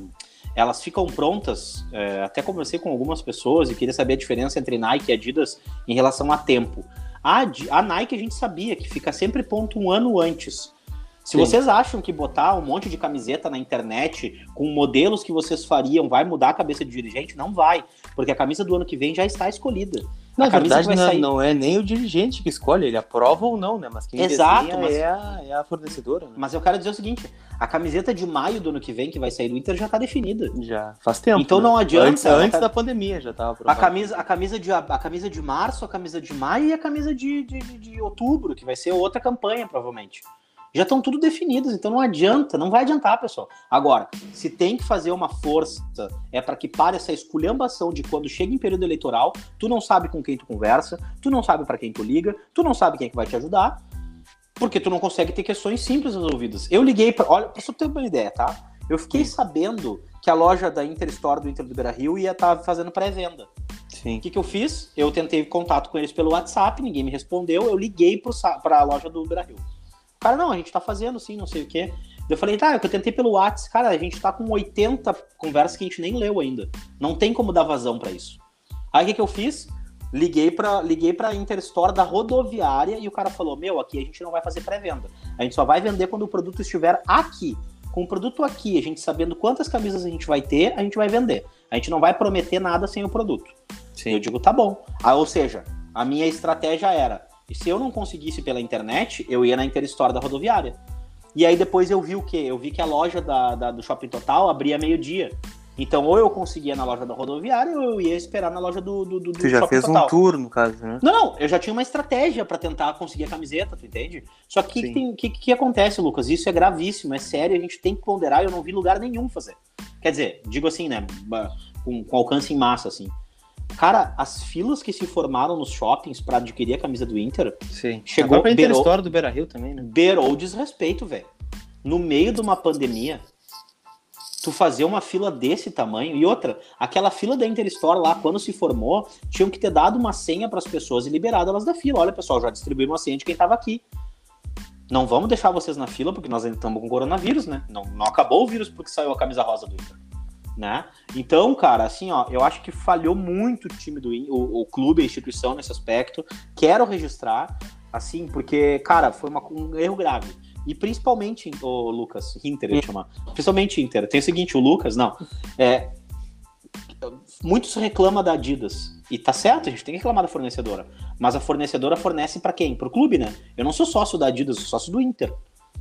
elas ficam prontas. é, até conversei com algumas pessoas e queria saber a diferença entre Nike e Adidas em relação a tempo. A, a Nike a gente sabia que fica sempre pronto um ano antes. Se Sim. vocês acham que botar um monte de camiseta na internet com modelos que vocês fariam vai mudar a cabeça de dirigente, não vai. Porque a camisa do ano que vem já está escolhida. Na a verdade, não, sair- não é nem o dirigente que escolhe, ele aprova ou não, né? Mas quem Exato, mas- é, a, é a fornecedora, né? Mas eu quero dizer o seguinte: a camiseta de maio do ano que vem, que vai sair do Inter, já está definida. Já faz tempo. Então né? não adianta, Antes, antes tá- da pandemia já tava A aprovado. camisa, a, camisa de, a camisa de março, a camisa de maio e a camisa de, de, de- de outubro, que vai ser outra campanha, provavelmente. Já estão tudo definidos, então não adianta, não vai adiantar, pessoal. Agora, se tem que fazer uma força, é para que pare essa esculhambação de quando chega em período eleitoral, tu não sabe com quem tu conversa, tu não sabe para quem tu liga, tu não sabe quem é que vai te ajudar, porque tu não consegue ter questões simples resolvidas. Eu liguei para, olha, pra você ter uma ideia, tá? Eu fiquei sabendo que a loja da Inter Store do Inter do Beira Rio ia estar tá fazendo pré-venda. Sim. O que, que eu fiz? Eu tentei contato com eles pelo WhatsApp, ninguém me respondeu, eu liguei para a loja do Beira Rio. Cara, não, a gente tá fazendo sim, não sei o quê. Eu falei, tá, eu tentei pelo WhatsApp, cara, a gente tá com 80 conversas que a gente nem leu ainda. Não tem como dar vazão para isso. Aí o que, que eu fiz? Liguei para liguei pra Interstore da rodoviária e o cara falou: Meu, aqui a gente não vai fazer pré-venda. A gente só vai vender quando o produto estiver aqui. Com o produto aqui, a gente sabendo quantas camisas a gente vai ter, a gente vai vender. A gente não vai prometer nada sem o produto. Sim. Eu digo, tá bom. Ah, ou seja, a minha estratégia era: se eu não conseguisse pela internet, eu ia na Interstore da rodoviária. E aí depois eu vi o quê? Eu vi que a loja da, da do Shopping Total abria meio-dia. Então, ou eu conseguia na loja da rodoviária, ou eu ia esperar na loja do, do, do Tu já fez total. um tour, no caso, né? Não, não, eu já tinha uma estratégia para tentar conseguir a camiseta, tu entende? Só que o que, que, que, acontece, Lucas? Isso é gravíssimo, é sério, a gente tem que ponderar, eu não vi lugar nenhum fazer. Quer dizer, digo assim, né? Com, com alcance em massa, assim. Cara, as filas que se formaram nos shoppings para adquirir a camisa do Inter. Sim. Chegou a beirou, história do Beira Rio também, né? Beirou desrespeito, velho. No meio de uma pandemia, tu fazer uma fila desse tamanho. E outra, aquela fila da Interstore lá, quando se formou, tinham que ter dado uma senha para as pessoas e liberado elas da fila. Olha, pessoal, já distribuímos uma senha de quem estava aqui. Não vamos deixar vocês na fila porque nós ainda estamos com coronavírus, né? Não, não acabou o vírus porque saiu a camisa rosa do Inter. Né? Então, cara, assim, ó, eu acho que falhou muito o time do o, o clube, a instituição nesse aspecto. Quero registrar, assim, porque, cara, foi uma, um erro grave. E principalmente o Lucas, Inter, eu chamar. Principalmente Inter. Tem o seguinte, o Lucas, não. É, muitos reclamam da Adidas. E tá certo, a gente tem que reclamar da fornecedora. Mas a fornecedora fornece para quem? Pro clube, né? Eu não sou sócio da Adidas, sou sócio do Inter.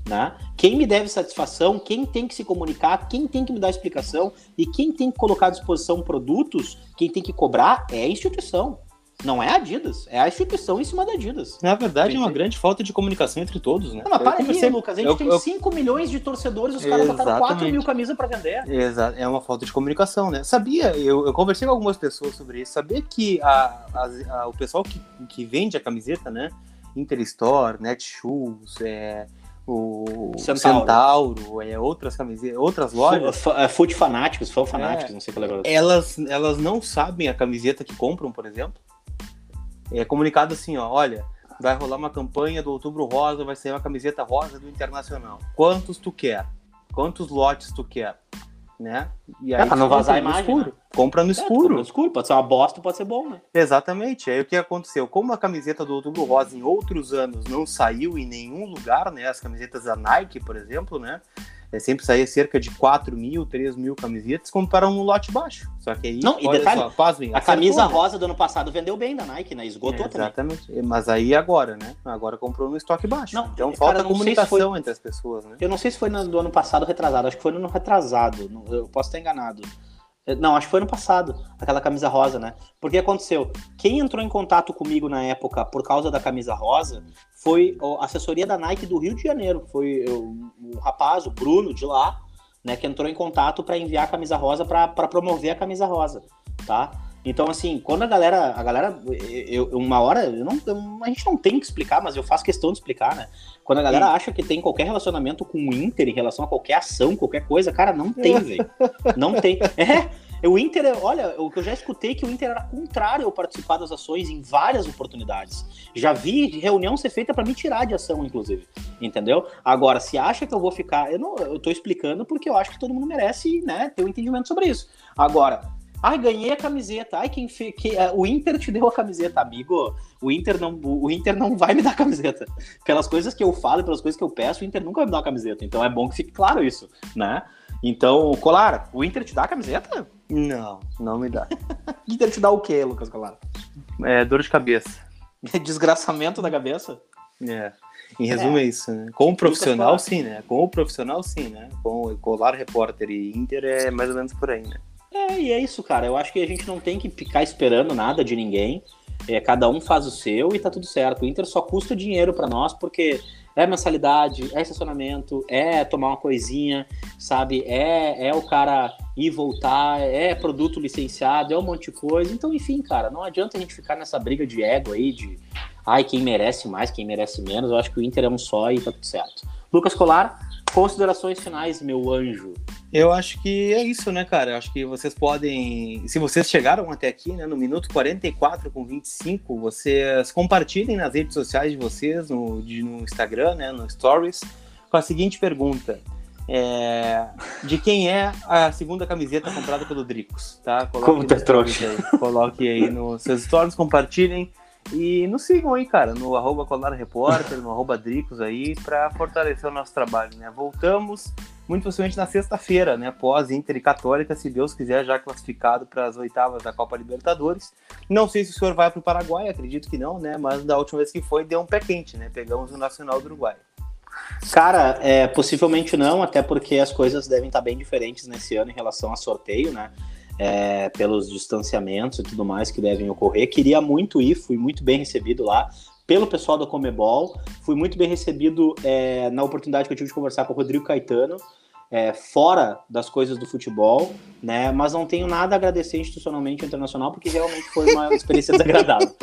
Né? Quem me deve satisfação, quem tem que se comunicar, quem tem que me dar explicação e quem tem que colocar à disposição produtos, quem tem que cobrar é a instituição. Não é a Adidas, é a instituição em cima da Adidas. Na verdade, é uma grande falta de comunicação entre todos, né? Não, mas para aí, Lucas. A gente eu, tem eu... 5 milhões de torcedores, os caras botaram 4 mil camisas para vender. Exato, é uma falta de comunicação, né? Sabia, eu, eu conversei com algumas pessoas sobre isso, sabia que a, a, a, o pessoal que, que vende a camiseta, né? Interstore, Netshoes, é, o Centauro, Centauro é, outras camisetas, outras lojas. É, Foot Fanáticos, Fã Fanáticos, é, não sei qual é. Elas, elas não sabem a camiseta que compram, por exemplo é comunicado assim, ó, olha, vai rolar uma campanha do Outubro Rosa, vai ser uma camiseta rosa do Internacional. Quantos tu quer? Quantos lotes tu quer? Né? E aí, pra não vazar a imagem. Escuro. Né? Compra no é, escuro. no escuro. Pode ser uma bosta, pode ser bom, né? Exatamente. Aí o que aconteceu? Como a camiseta do Outubro Rosa em outros anos não saiu em nenhum lugar, né? As camisetas da Nike, por exemplo, né? É, sempre saía cerca de 4 mil, 3 mil camisetas, compraram um lote baixo. Só que aí. Não, e detalhe, só, pasmem, a camisa rosa do ano passado vendeu bem da Nike, né? Esgotou é, exatamente. também. Mas aí agora, né? Agora comprou no estoque baixo. Não, então falta cara, comunicação foi... entre as pessoas, né? Eu não sei se foi no, do ano passado ou retrasado, acho que foi no ano retrasado. Eu posso estar enganado. Não, acho que foi ano passado, aquela camisa rosa, né? Porque aconteceu? Quem entrou em contato comigo na época por causa da camisa rosa foi a assessoria da Nike do Rio de Janeiro. Foi o, o rapaz, o Bruno, de lá, né, que entrou em contato para enviar a camisa rosa para promover a camisa rosa, tá? Então, assim, quando a galera, a galera, eu, uma hora, eu não, eu, a gente não tem que explicar, mas eu faço questão de explicar, né? Quando a galera Sim. acha que tem qualquer relacionamento com o Inter em relação a qualquer ação, qualquer coisa, cara, não tem, velho. Não tem. É, o Inter, olha, o que eu já escutei é que o Inter era contrário ao participar das ações em várias oportunidades. Já vi reunião ser feita para me tirar de ação, inclusive. Entendeu? Agora, se acha que eu vou ficar. Eu, não, eu tô explicando porque eu acho que todo mundo merece né, ter um entendimento sobre isso. Agora, Ai, ganhei a camiseta. Ai, quem fez. Que, uh, o Inter te deu a camiseta, amigo. O Inter, não, o Inter não vai me dar a camiseta. Pelas coisas que eu falo pelas coisas que eu peço, o Inter nunca vai me dar a camiseta. Então é bom que fique claro isso, né? Então, Colar, o Inter te dá a camiseta? Não, não me dá. o Inter te dá o quê, Lucas Colar? É, dor de cabeça. Desgraçamento da cabeça? É. Em resumo é, é isso, né? Com o profissional, sim, né? Com o profissional, sim, né? Com o Colar Repórter e Inter é mais ou menos por aí, né? É, e é isso, cara. Eu acho que a gente não tem que ficar esperando nada de ninguém. É, cada um faz o seu e tá tudo certo. O Inter só custa dinheiro para nós porque é mensalidade, é estacionamento, é tomar uma coisinha, sabe? É, é o cara ir voltar, é produto licenciado, é um monte de coisa. Então, enfim, cara, não adianta a gente ficar nessa briga de ego aí, de ai, quem merece mais, quem merece menos. Eu acho que o Inter é um só e tá tudo certo. Lucas Colar, considerações finais, meu anjo. Eu acho que é isso, né, cara? Eu acho que vocês podem. Se vocês chegaram até aqui, né, no minuto 44 com 25, vocês compartilhem nas redes sociais de vocês, no, de, no Instagram, né, no Stories, com a seguinte pergunta. É, de quem é a segunda camiseta comprada pelo Dricos, tá? Coloque Como tá trouxa. Aí, coloque aí nos seus stories, compartilhem e nos sigam aí, cara, no arroba Repórter, no arroba Dricos aí, para fortalecer o nosso trabalho, né? Voltamos muito possivelmente na sexta-feira, né? Pós Inter e Católica, se Deus quiser, já classificado para as oitavas da Copa Libertadores. Não sei se o senhor vai para o Paraguai, acredito que não, né? Mas da última vez que foi, deu um pé quente, né? Pegamos o Nacional do Uruguai. Cara, é, possivelmente não, até porque as coisas devem estar bem diferentes nesse ano em relação a sorteio, né? É, pelos distanciamentos e tudo mais que devem ocorrer. Queria muito ir, fui muito bem recebido lá pelo pessoal da Comebol, fui muito bem recebido é, na oportunidade que eu tive de conversar com o Rodrigo Caetano, é, fora das coisas do futebol, né? Mas não tenho nada a agradecer institucionalmente internacional, porque realmente foi uma experiência desagradável.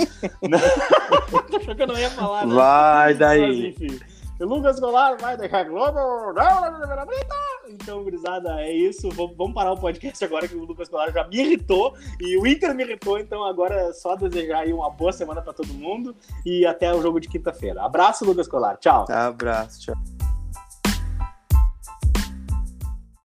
Achou que eu não ia falar, né? Vai daí. Mas, enfim. Lucas Goulart vai deixar Globo. Então, gurizada, é isso. Vamos parar o podcast agora que o Lucas Goulart já me irritou e o Inter me irritou. Então, agora é só desejar aí uma boa semana para todo mundo e até o jogo de quinta-feira. Abraço, Lucas Goulart. Tchau. Abraço, tchau.